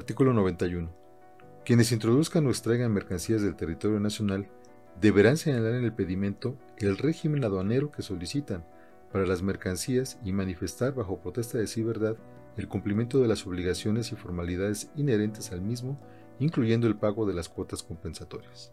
Artículo 91. Quienes introduzcan o extraigan mercancías del territorio nacional deberán señalar en el pedimento el régimen aduanero que solicitan para las mercancías y manifestar bajo protesta de sí verdad el cumplimiento de las obligaciones y formalidades inherentes al mismo, incluyendo el pago de las cuotas compensatorias.